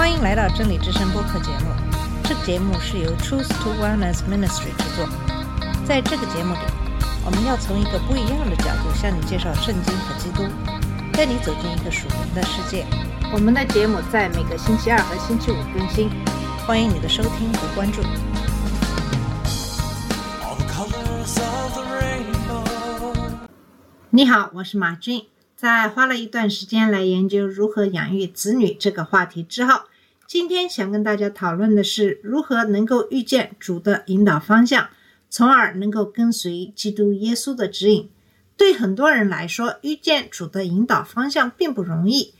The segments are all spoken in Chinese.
欢迎来到真理之声播客节目。这个节目是由 Truth to Wellness Ministry 制作。在这个节目里，我们要从一个不一样的角度向你介绍圣经和基督，带你走进一个属灵的世界。我们的节目在每个星期二和星期五更新，欢迎你的收听和关注。你好，我是马军。在花了一段时间来研究如何养育子女这个话题之后，今天想跟大家讨论的是如何能够遇见主的引导方向，从而能够跟随基督耶稣的指引。对很多人来说，遇见主的引导方向并不容易，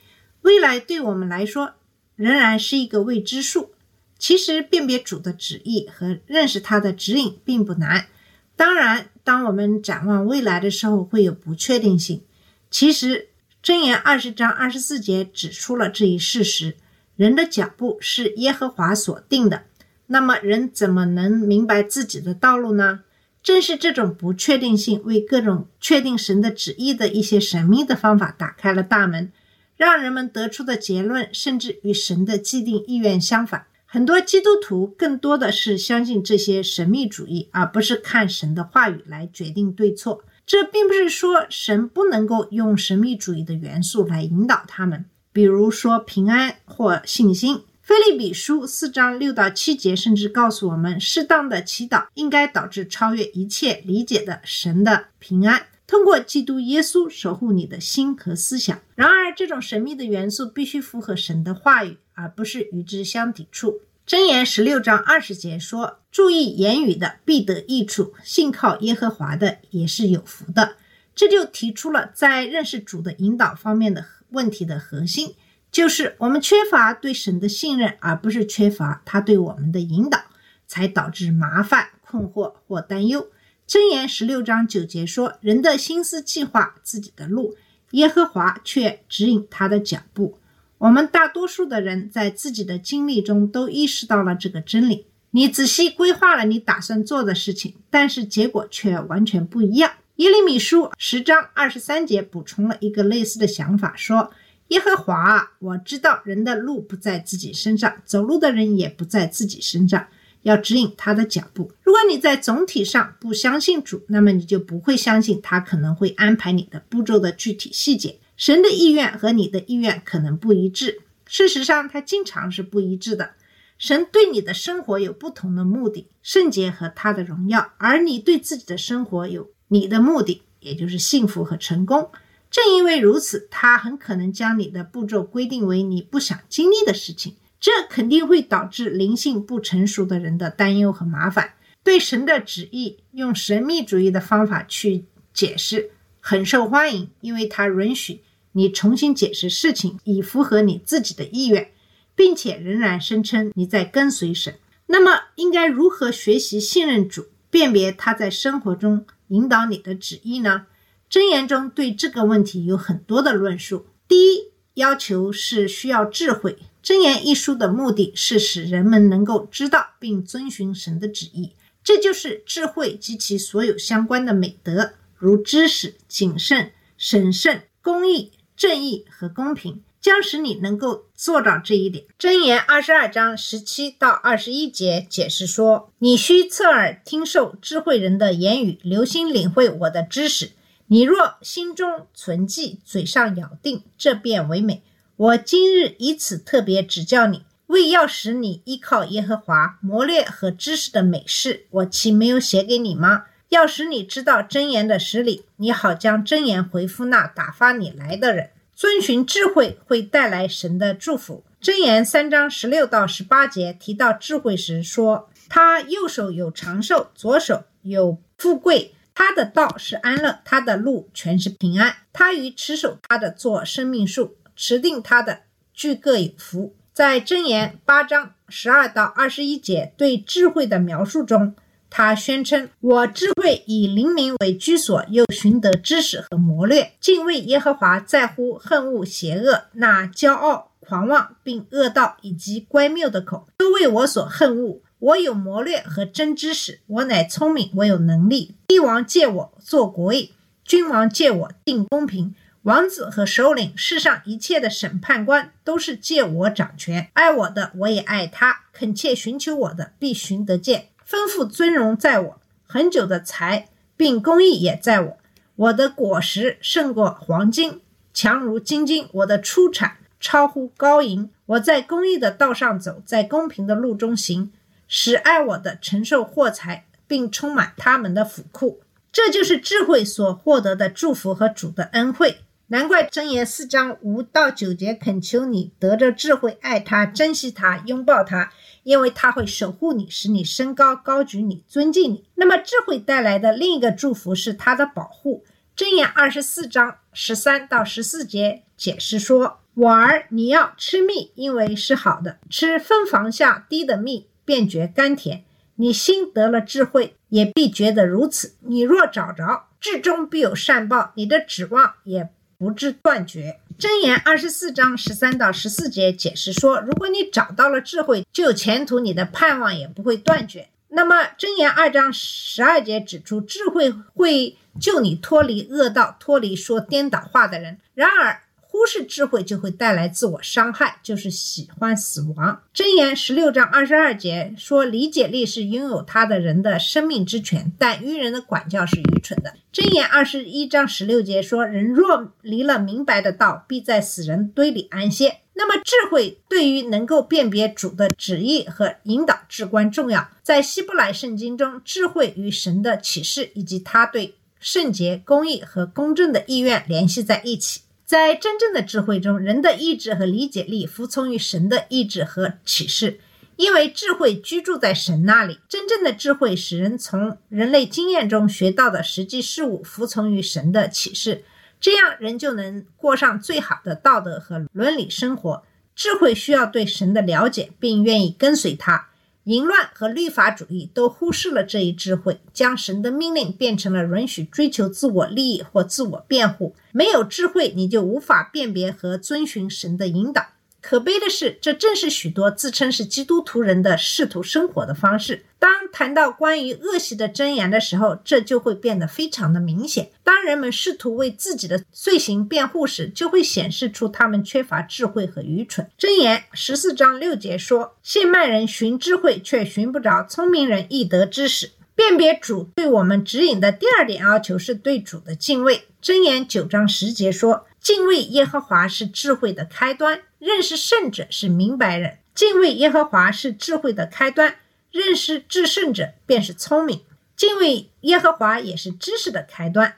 未来对我们来说仍然是一个未知数。其实，辨别主的旨意和认识他的指引并不难。当然，当我们展望未来的时候，会有不确定性。其实，箴言二十章二十四节指出了这一事实：人的脚步是耶和华所定的。那么，人怎么能明白自己的道路呢？正是这种不确定性，为各种确定神的旨意的一些神秘的方法打开了大门，让人们得出的结论甚至与神的既定意愿相反。很多基督徒更多的是相信这些神秘主义，而不是看神的话语来决定对错。这并不是说神不能够用神秘主义的元素来引导他们，比如说平安或信心。菲利比书四章六到七节甚至告诉我们，适当的祈祷应该导致超越一切理解的神的平安，通过基督耶稣守护你的心和思想。然而，这种神秘的元素必须符合神的话语，而不是与之相抵触。箴言十六章二十节说：“注意言语的必得益处，信靠耶和华的也是有福的。”这就提出了在认识主的引导方面的问题的核心，就是我们缺乏对神的信任，而不是缺乏他对我们的引导，才导致麻烦、困惑或担忧。箴言十六章九节说：“人的心思计划自己的路，耶和华却指引他的脚步。”我们大多数的人在自己的经历中都意识到了这个真理。你仔细规划了你打算做的事情，但是结果却完全不一样。耶利米书十章二十三节补充了一个类似的想法，说：“耶和华，我知道人的路不在自己身上，走路的人也不在自己身上，要指引他的脚步。如果你在总体上不相信主，那么你就不会相信他可能会安排你的步骤的具体细节。”神的意愿和你的意愿可能不一致，事实上，它经常是不一致的。神对你的生活有不同的目的，圣洁和他的荣耀，而你对自己的生活有你的目的，也就是幸福和成功。正因为如此，他很可能将你的步骤规定为你不想经历的事情，这肯定会导致灵性不成熟的人的担忧和麻烦。对神的旨意用神秘主义的方法去解释，很受欢迎，因为它允许。你重新解释事情，以符合你自己的意愿，并且仍然声称你在跟随神。那么，应该如何学习信任主，辨别他在生活中引导你的旨意呢？箴言中对这个问题有很多的论述。第一要求是需要智慧。箴言一书的目的是使人们能够知道并遵循神的旨意，这就是智慧及其所有相关的美德，如知识、谨慎、审慎、公义。正义和公平将使你能够做到这一点。箴言二十二章十七到二十一节解释说：“你需侧耳听受智慧人的言语，留心领会我的知识。你若心中存记，嘴上咬定，这便为美。我今日以此特别指教你，为要使你依靠耶和华，谋略和知识的美事，我岂没有写给你吗？”要使你知道真言的实理，你好将真言回复那打发你来的人。遵循智慧会带来神的祝福。真言三章十六到十八节提到智慧时说：“他右手有长寿，左手有富贵。他的道是安乐，他的路全是平安。他与持守他的做生命树，持定他的俱各有福。”在真言八章十二到二十一节对智慧的描述中。他宣称：“我智慧以灵明为居所，又寻得知识和谋略。敬畏耶和华，在乎恨恶邪恶。那骄傲、狂妄并恶道以及乖谬的口，都为我所恨恶。我有谋略和真知识，我乃聪明，我有能力。帝王借我做国位，君王借我定公平。王子和首领，世上一切的审判官都是借我掌权。爱我的，我也爱他；恳切寻求我的，必寻得见。丰富尊荣在我，很久的财并公益也在我。我的果实胜过黄金，强如金金；我的出产超乎高银。我在公益的道上走，在公平的路中行，使爱我的承受获财，并充满他们的府库。这就是智慧所获得的祝福和主的恩惠。难怪箴言四章五到九节恳求你得着智慧，爱他，珍惜他，拥抱他，因为他会守护你，使你升高，高举你，尊敬你。那么智慧带来的另一个祝福是他的保护。箴言二十四章十三到十四节解释说：“我儿，你要吃蜜，因为是好的；吃蜂房下滴的蜜，便觉甘甜。你心得了智慧，也必觉得如此。你若找着，至终必有善报，你的指望也。”不致断绝。箴言二十四章十三到十四节解释说：如果你找到了智慧，就有前途，你的盼望也不会断绝。那么箴言二章十二节指出，智慧会救你脱离恶道，脱离说颠倒话的人。然而，忽视智慧就会带来自我伤害，就是喜欢死亡。箴言十六章二十二节说：“理解力是拥有他的人的生命之权，但愚人的管教是愚蠢的。”箴言二十一章十六节说：“人若离了明白的道，必在死人堆里安歇。”那么，智慧对于能够辨别主的旨意和引导至关重要。在希伯来圣经中，智慧与神的启示以及他对圣洁、公义和公正的意愿联系在一起。在真正的智慧中，人的意志和理解力服从于神的意志和启示，因为智慧居住在神那里。真正的智慧使人从人类经验中学到的实际事物服从于神的启示，这样人就能过上最好的道德和伦理生活。智慧需要对神的了解，并愿意跟随他。淫乱和律法主义都忽视了这一智慧，将神的命令变成了允许追求自我利益或自我辩护。没有智慧，你就无法辨别和遵循神的引导。可悲的是，这正是许多自称是基督徒人的试图生活的方式。当谈到关于恶习的箴言的时候，这就会变得非常的明显。当人们试图为自己的罪行辩护时，就会显示出他们缺乏智慧和愚蠢。箴言十四章六节说：“现卖人寻智慧，却寻不着；聪明人易得知识。”辨别主对我们指引的第二点要求是对主的敬畏。箴言九章十节说：“敬畏耶和华是智慧的开端。”认识圣者是明白人，敬畏耶和华是智慧的开端；认识至圣者便是聪明，敬畏耶和华也是知识的开端。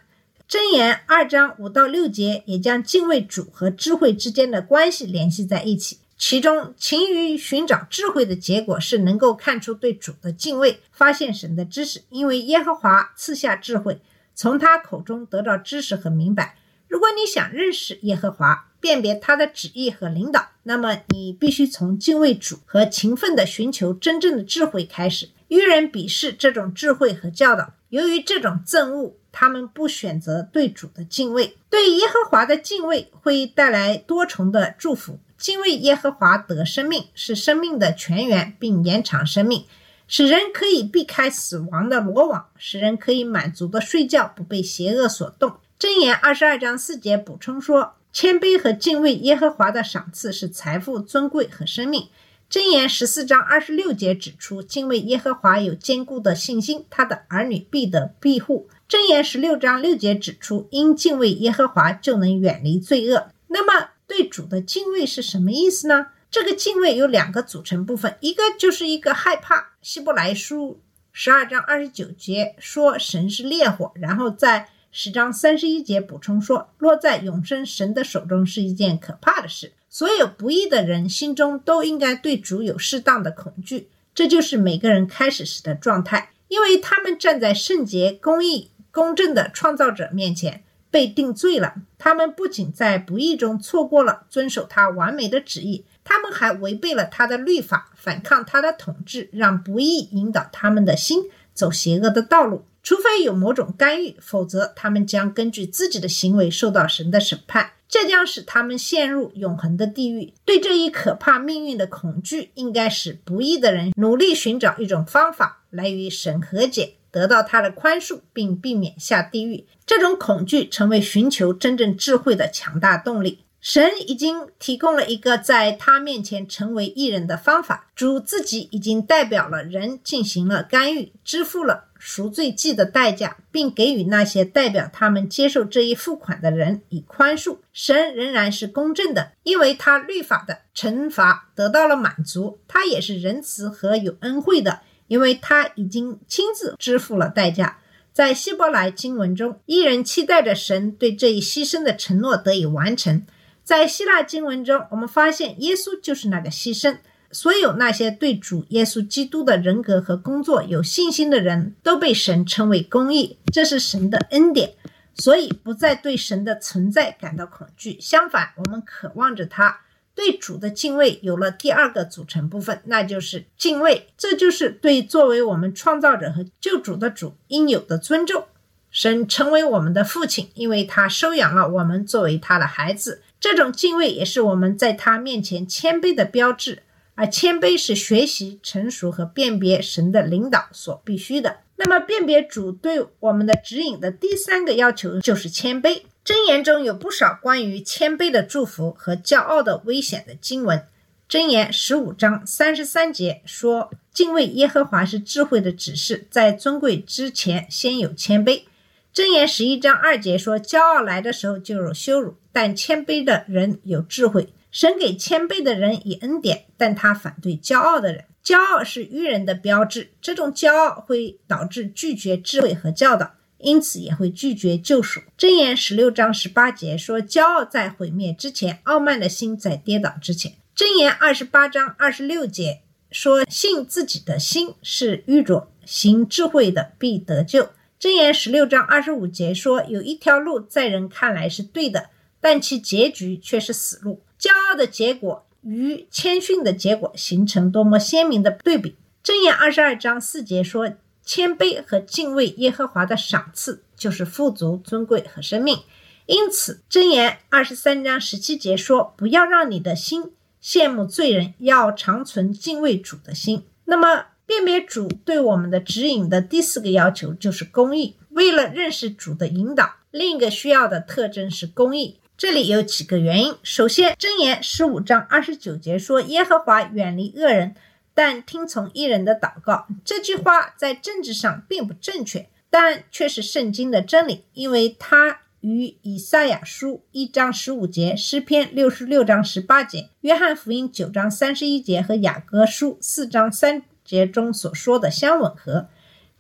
箴言二章五到六节也将敬畏主和智慧之间的关系联系在一起。其中，勤于寻找智慧的结果是能够看出对主的敬畏，发现神的知识，因为耶和华赐下智慧，从他口中得到知识和明白。如果你想认识耶和华，辨别他的旨意和领导，那么你必须从敬畏主和勤奋的寻求真正的智慧开始。愚人鄙视这种智慧和教导，由于这种憎恶，他们不选择对主的敬畏。对耶和华的敬畏会带来多重的祝福。敬畏耶和华得生命，是生命的泉源，并延长生命，使人可以避开死亡的罗网，使人可以满足的睡觉，不被邪恶所动。箴言二十二章四节补充说：“谦卑和敬畏耶和华的赏赐是财富、尊贵和生命。”箴言十四章二十六节指出，敬畏耶和华有坚固的信心，他的儿女必得庇护。箴言十六章六节指出，因敬畏耶和华就能远离罪恶。那么，对主的敬畏是什么意思呢？这个敬畏有两个组成部分，一个就是一个害怕。希伯来书十二章二十九节说神是烈火，然后在十章三十一节补充说，落在永生神的手中是一件可怕的事。所有不义的人心中都应该对主有适当的恐惧，这就是每个人开始时的状态，因为他们站在圣洁、公义、公正的创造者面前被定罪了。他们不仅在不义中错过了遵守他完美的旨意，他们还违背了他的律法，反抗他的统治，让不义引导他们的心走邪恶的道路。除非有某种干预，否则他们将根据自己的行为受到神的审判，这将使他们陷入永恒的地狱。对这一可怕命运的恐惧，应该使不义的人努力寻找一种方法来与神和解，得到他的宽恕，并避免下地狱。这种恐惧成为寻求真正智慧的强大动力。神已经提供了一个在他面前成为艺人的方法，主自己已经代表了人进行了干预，支付了赎罪祭的代价，并给予那些代表他们接受这一付款的人以宽恕。神仍然是公正的，因为他律法的惩罚得到了满足，他也是仁慈和有恩惠的，因为他已经亲自支付了代价。在希伯来经文中，一人期待着神对这一牺牲的承诺得以完成。在希腊经文中，我们发现耶稣就是那个牺牲。所有那些对主耶稣基督的人格和工作有信心的人，都被神称为公义，这是神的恩典，所以不再对神的存在感到恐惧。相反，我们渴望着他。对主的敬畏有了第二个组成部分，那就是敬畏。这就是对作为我们创造者和救主的主应有的尊重。神成为我们的父亲，因为他收养了我们作为他的孩子。这种敬畏也是我们在他面前谦卑的标志，而谦卑是学习、成熟和辨别神的领导所必须的。那么，辨别主对我们的指引的第三个要求就是谦卑。箴言中有不少关于谦卑的祝福和骄傲的危险的经文。箴言十五章三十三节说：“敬畏耶和华是智慧的指示，在尊贵之前先有谦卑。”箴言十一章二节说：“骄傲来的时候就有羞辱，但谦卑的人有智慧。神给谦卑的人以恩典，但他反对骄傲的人。骄傲是愚人的标志，这种骄傲会导致拒绝智慧和教导，因此也会拒绝救赎。”箴言十六章十八节说：“骄傲在毁灭之前，傲慢的心在跌倒之前。”箴言二十八章二十六节说：“信自己的心是愚拙，行智慧的必得救。”箴言十六章二十五节说：“有一条路在人看来是对的，但其结局却是死路。骄傲的结果与谦逊的结果形成多么鲜明的对比！”箴言二十二章四节说：“谦卑和敬畏耶和华的赏赐就是富足、尊贵和生命。”因此，箴言二十三章十七节说：“不要让你的心羡慕罪人，要长存敬畏主的心。”那么，辨别主对我们的指引的第四个要求就是公义。为了认识主的引导，另一个需要的特征是公义。这里有几个原因。首先，箴言十五章二十九节说：“耶和华远离恶人，但听从义人的祷告。”这句话在政治上并不正确，但却是圣经的真理，因为它与以赛亚书一章十五节、诗篇六十六章十八节、约翰福音九章三十一节和雅各书四章三。节中所说的相吻合。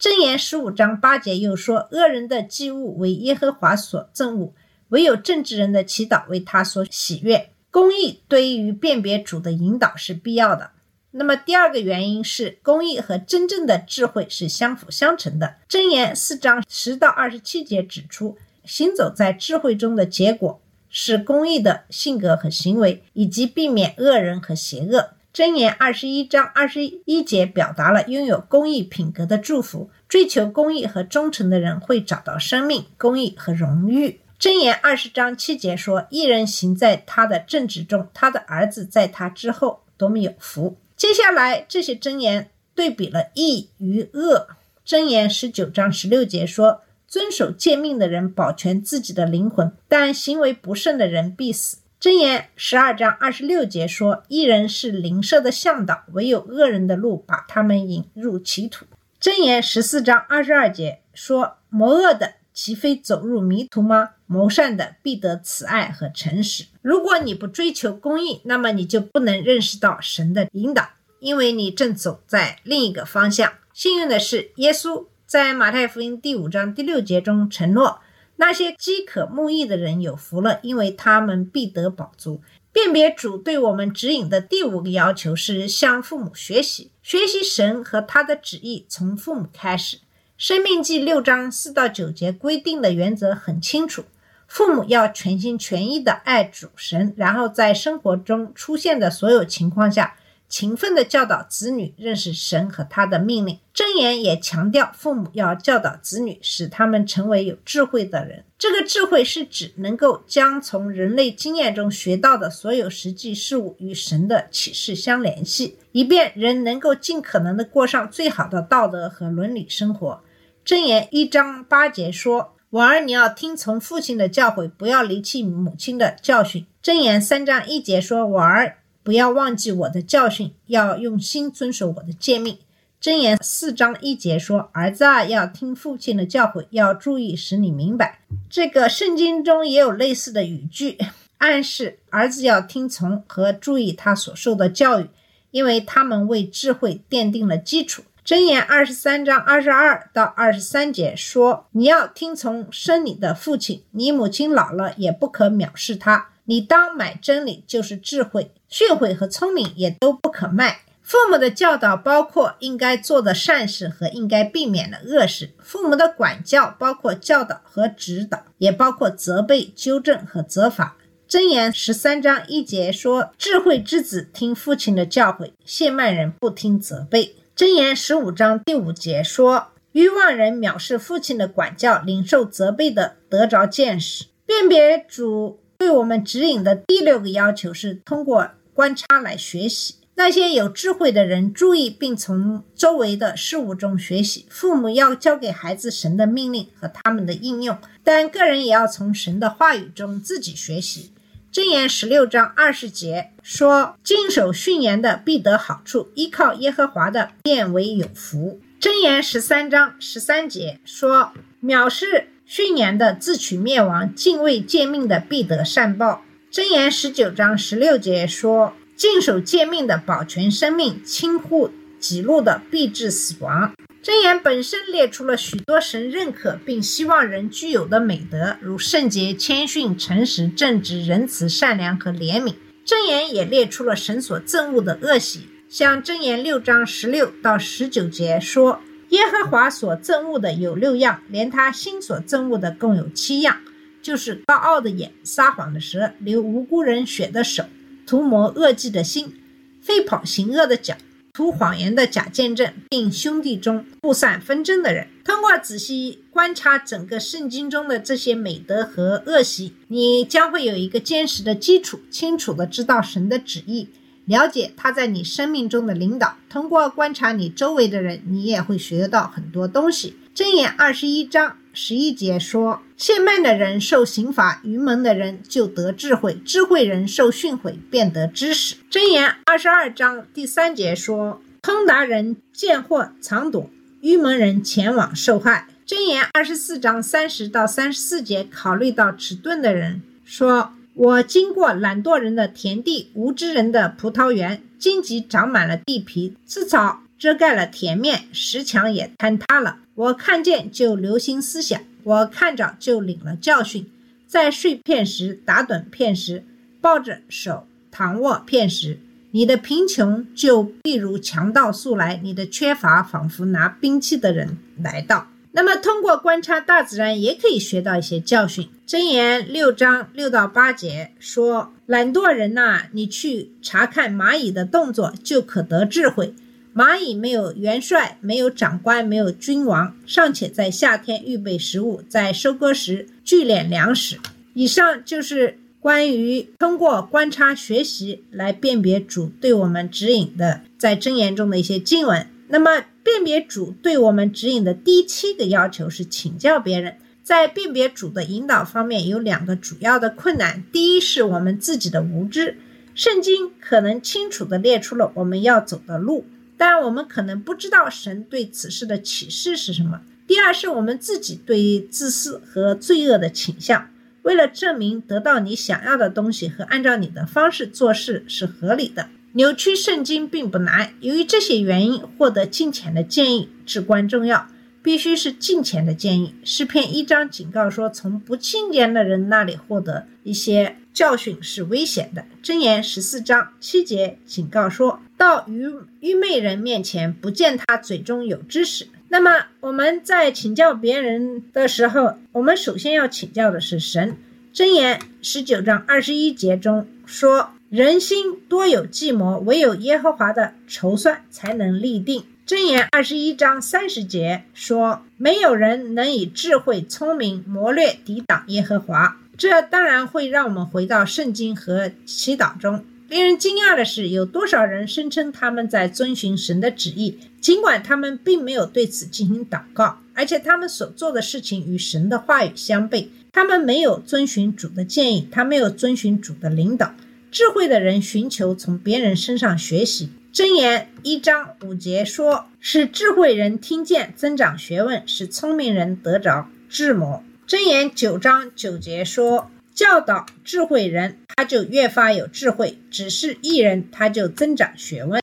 箴言十五章八节又说：“恶人的祭物为耶和华所憎恶，唯有正直人的祈祷为他所喜悦。”公义对于辨别主的引导是必要的。那么第二个原因是，公义和真正的智慧是相辅相成的。箴言四章十到二十七节指出，行走在智慧中的结果是公义的性格和行为，以及避免恶人和邪恶。箴言二十一章二十一节表达了拥有公益品格的祝福。追求公益和忠诚的人会找到生命、公益和荣誉。箴言二十章七节说：“一人行在他的正直中，他的儿子在他之后，多么有福。”接下来这些箴言对比了义与恶。箴言十九章十六节说：“遵守诫命的人保全自己的灵魂，但行为不慎的人必死。”箴言十二章二十六节说：“一人是邻舍的向导，唯有恶人的路把他们引入歧途。”箴言十四章二十二节说：“谋恶的岂非走入迷途吗？谋善的必得慈爱和诚实。”如果你不追求公义，那么你就不能认识到神的引导，因为你正走在另一个方向。幸运的是，耶稣在马太福音第五章第六节中承诺。那些饥渴慕义的人有福了，因为他们必得饱足。辨别主对我们指引的第五个要求是向父母学习，学习神和他的旨意，从父母开始。生命记六章四到九节规定的原则很清楚：父母要全心全意的爱主神，然后在生活中出现的所有情况下。勤奋地教导子女认识神和他的命令。箴言也强调，父母要教导子女，使他们成为有智慧的人。这个智慧是指能够将从人类经验中学到的所有实际事物与神的启示相联系，以便人能够尽可能地过上最好的道德和伦理生活。箴言一章八节说：“我儿，你要听从父亲的教诲，不要离弃母亲的教训。”箴言三章一节说：“我儿，不要忘记我的教训，要用心遵守我的诫命。”箴言四章一节说：“儿子啊，要听父亲的教诲，要注意使你明白。”这个圣经中也有类似的语句，暗示儿子要听从和注意他所受的教育，因为他们为智慧奠定了基础。箴言二十三章二十二到二十三节说：“你要听从生你的父亲，你母亲老了也不可藐视他。你当买真理，就是智慧、训诲和聪明，也都不可卖。”父母的教导包括应该做的善事和应该避免的恶事。父母的管教包括教导和指导，也包括责备、纠正和责罚。箴言十三章一节说：“智慧之子听父亲的教诲，谢曼人不听责备。”箴言十五章第五节说：“愚妄人藐视父亲的管教，领受责备的得着见识。”辨别主对我们指引的第六个要求是通过观察来学习。那些有智慧的人注意并从周围的事物中学习。父母要教给孩子神的命令和他们的应用，但个人也要从神的话语中自己学习。箴言十六章二十节说：“谨守训言的必得好处，依靠耶和华的变为有福。”箴言十三章十三节说：“藐视训言的自取灭亡，敬畏诫命的必得善报。”箴言十九章十六节说。尽守诫命的保全生命，轻忽己路的必致死亡。箴言本身列出了许多神认可并希望人具有的美德，如圣洁、谦逊、诚实、正直、仁慈、善良和怜悯。箴言也列出了神所憎恶的恶习，像箴言六章十六到十九节说：“耶和华所憎恶的有六样，连他心所憎恶的共有七样，就是高傲的眼、撒谎的舌、流无辜人血的手。”图谋恶计的心，飞跑行恶的脚，图谎言的假见证，并兄弟中布散纷争的人。通过仔细观察整个圣经中的这些美德和恶习，你将会有一个坚实的基础，清楚的知道神的旨意，了解他在你生命中的领导。通过观察你周围的人，你也会学到很多东西。箴言二十一章。十一节说：懈慢的人受刑罚，愚蒙的人就得智慧；智慧人受训诲，便得知识。箴言二十二章第三节说：通达人见祸藏躲，愚蒙人前往受害。箴言二十四章三十到三十四节考虑到迟钝的人说：我经过懒惰人的田地，无知人的葡萄园，荆棘长满了地皮，吃草遮盖了田面，石墙也坍塌了。我看见就留心思想，我看着就领了教训，在睡片时打盹片时，抱着手躺卧片时，你的贫穷就必如强盗速来，你的缺乏仿佛拿兵器的人来到。那么，通过观察大自然，也可以学到一些教训。箴言六章六到八节说：“懒惰人呐，你去查看蚂蚁的动作，就可得智慧。”蚂蚁没有元帅，没有长官，没有君王，尚且在夏天预备食物，在收割时聚敛粮食。以上就是关于通过观察学习来辨别主对我们指引的在箴言中的一些经文。那么，辨别主对我们指引的第七个要求是请教别人。在辨别主的引导方面，有两个主要的困难：第一，是我们自己的无知。圣经可能清楚地列出了我们要走的路。但我们可能不知道神对此事的启示是什么。第二是我们自己对自私和罪恶的倾向。为了证明得到你想要的东西和按照你的方式做事是合理的，扭曲圣经并不难。由于这些原因，获得金钱的建议至关重要，必须是金钱的建议。诗篇一章警告说，从不清廉的人那里获得一些。教训是危险的。箴言十四章七节警告说：“到愚愚昧人面前，不见他嘴中有知识。”那么我们在请教别人的时候，我们首先要请教的是神。箴言十九章二十一节中说：“人心多有计谋，唯有耶和华的筹算才能立定。”箴言二十一章三十节说：“没有人能以智慧、聪明、谋略抵挡耶和华。”这当然会让我们回到圣经和祈祷中。令人惊讶的是，有多少人声称他们在遵循神的旨意，尽管他们并没有对此进行祷告。而且他们所做的事情与神的话语相悖。他们没有遵循主的建议，他没有遵循主的领导。智慧的人寻求从别人身上学习。箴言一章五节说：“使智慧人听见，增长学问；使聪明人得着智谋。”箴言九章九节说：“教导智慧人，他就越发有智慧；只是艺人，他就增长学问。”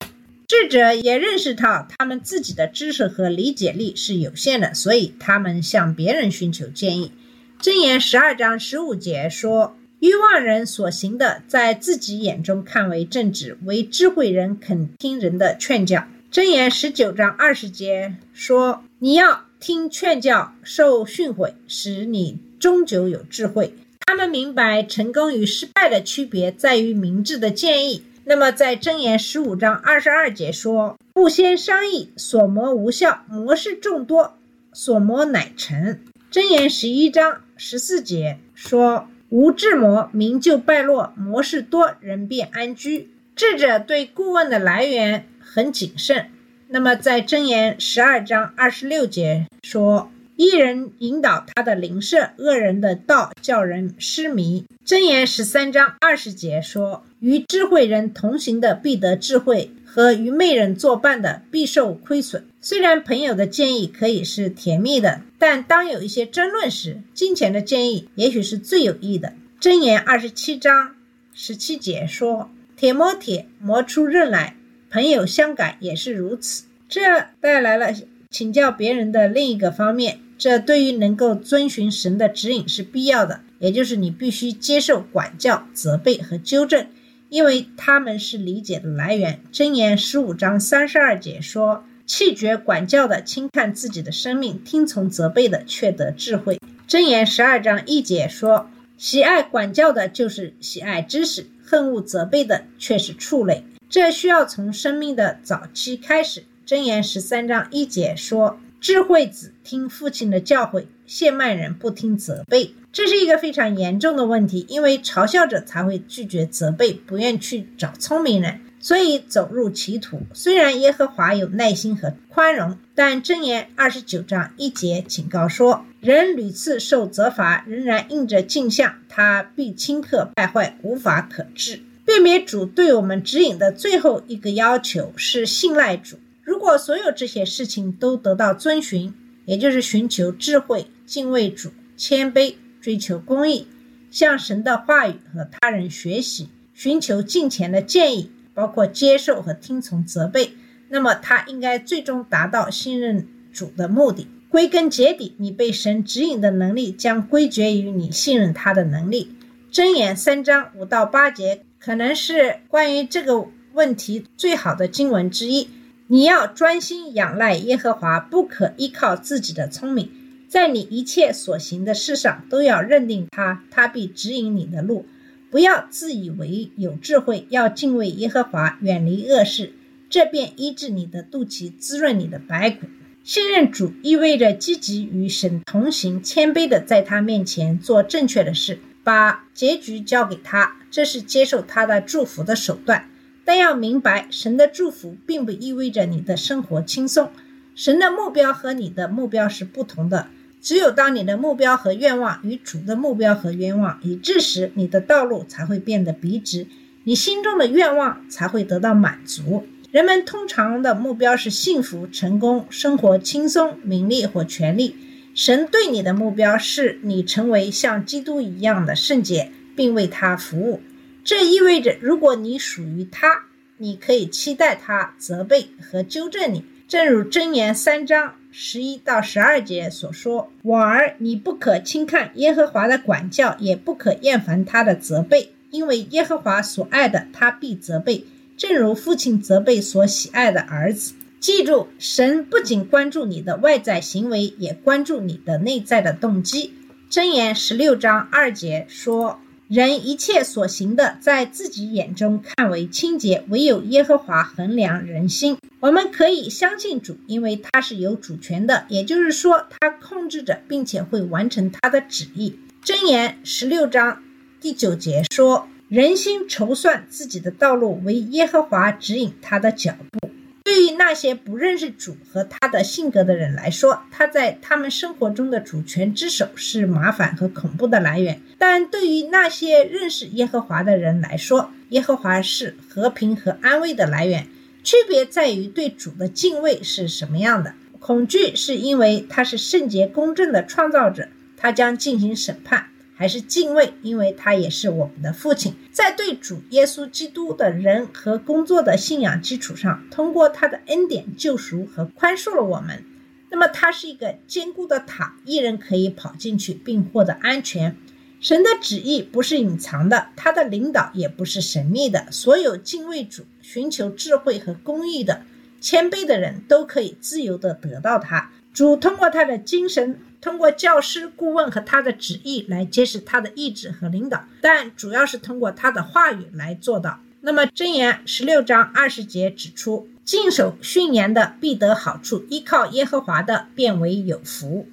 智者也认识到他们自己的知识和理解力是有限的，所以他们向别人寻求建议。箴言十二章十五节说：“欲望人所行的，在自己眼中看为正直；为智慧人肯听人的劝教。”箴言十九章二十节说：“你要听劝教，受训诲，使你终究有智慧。”他们明白成功与失败的区别在于明智的建议。那么，在箴言十五章二十二节说：“不先商议，所谋无效；谋事众多，所谋乃成。”箴言十一章十四节说：“无智谋，民就败落；谋事多，人便安居。”智者对顾问的来源很谨慎。那么，在箴言十二章二十六节说：“一人引导他的邻舍，恶人的道叫人失迷。”箴言十三章二十节说：“与智慧人同行的必得智慧，和愚昧人作伴的必受亏损。”虽然朋友的建议可以是甜蜜的，但当有一些争论时，金钱的建议也许是最有益的。箴言二十七章十七节说：“铁磨铁，磨出刃来；朋友相感也是如此。”这带来了请教别人的另一个方面，这对于能够遵循神的指引是必要的，也就是你必须接受管教、责备和纠正，因为他们是理解的来源。箴言十五章三十二节说。弃绝管教的轻看自己的生命，听从责备的却得智慧。箴言十二章一节说：“喜爱管教的，就是喜爱知识；恨恶责备的，却是畜类。”这需要从生命的早期开始。箴言十三章一节说：“智慧子听父亲的教诲，谢慢人不听责备。”这是一个非常严重的问题，因为嘲笑者才会拒绝责备，不愿去找聪明人。所以走入歧途。虽然耶和华有耐心和宽容，但箴言二十九章一节警告说：人屡次受责罚，仍然应着镜像，他必顷刻败坏，无法可治。辨别主对我们指引的最后一个要求是信赖主。如果所有这些事情都得到遵循，也就是寻求智慧、敬畏主、谦卑、追求公义、向神的话语和他人学习、寻求敬前的建议。包括接受和听从责备，那么他应该最终达到信任主的目的。归根结底，你被神指引的能力将归结于你信任他的能力。箴言三章五到八节可能是关于这个问题最好的经文之一。你要专心仰赖耶和华，不可依靠自己的聪明，在你一切所行的事上都要认定他，他必指引你的路。不要自以为有智慧，要敬畏耶和华，远离恶事，这便医治你的肚脐，滋润你的白骨。信任主意味着积极与神同行，谦卑的在他面前做正确的事，把结局交给他，这是接受他的祝福的手段。但要明白，神的祝福并不意味着你的生活轻松，神的目标和你的目标是不同的。只有当你的目标和愿望与主的目标和愿望一致时，你的道路才会变得笔直，你心中的愿望才会得到满足。人们通常的目标是幸福、成功、生活轻松、名利或权利。神对你的目标是你成为像基督一样的圣洁，并为他服务。这意味着，如果你属于他，你可以期待他责备和纠正你。正如箴言三章。十一到十二节所说：“我儿，你不可轻看耶和华的管教，也不可厌烦他的责备，因为耶和华所爱的，他必责备，正如父亲责备所喜爱的儿子。记住，神不仅关注你的外在行为，也关注你的内在的动机。”箴言十六章二节说。人一切所行的，在自己眼中看为清洁，唯有耶和华衡量人心。我们可以相信主，因为他是有主权的，也就是说，他控制着，并且会完成他的旨意。箴言十六章第九节说：“人心筹算自己的道路，为耶和华指引他的脚步。”对于那些不认识主和他的性格的人来说，他在他们生活中的主权之手是麻烦和恐怖的来源；但对于那些认识耶和华的人来说，耶和华是和平和安慰的来源。区别在于对主的敬畏是什么样的。恐惧是因为他是圣洁公正的创造者，他将进行审判；还是敬畏，因为他也是我们的父亲。在对主耶稣基督的人和工作的信仰基础上，通过他的恩典救赎和宽恕了我们。那么，它是一个坚固的塔，一人可以跑进去并获得安全。神的旨意不是隐藏的，他的领导也不是神秘的。所有敬畏主、寻求智慧和公义的。谦卑的人都可以自由地得到它。主通过他的精神，通过教师、顾问和他的旨意来揭示他的意志和领导，但主要是通过他的话语来做到。那么，箴言十六章二十节指出：谨守训言的必得好处，依靠耶和华的变为有福。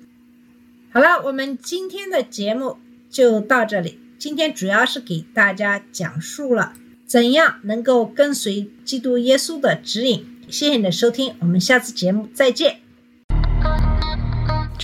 好了，我们今天的节目就到这里。今天主要是给大家讲述了怎样能够跟随基督耶稣的指引。谢谢你的收听，我们下次节目再见。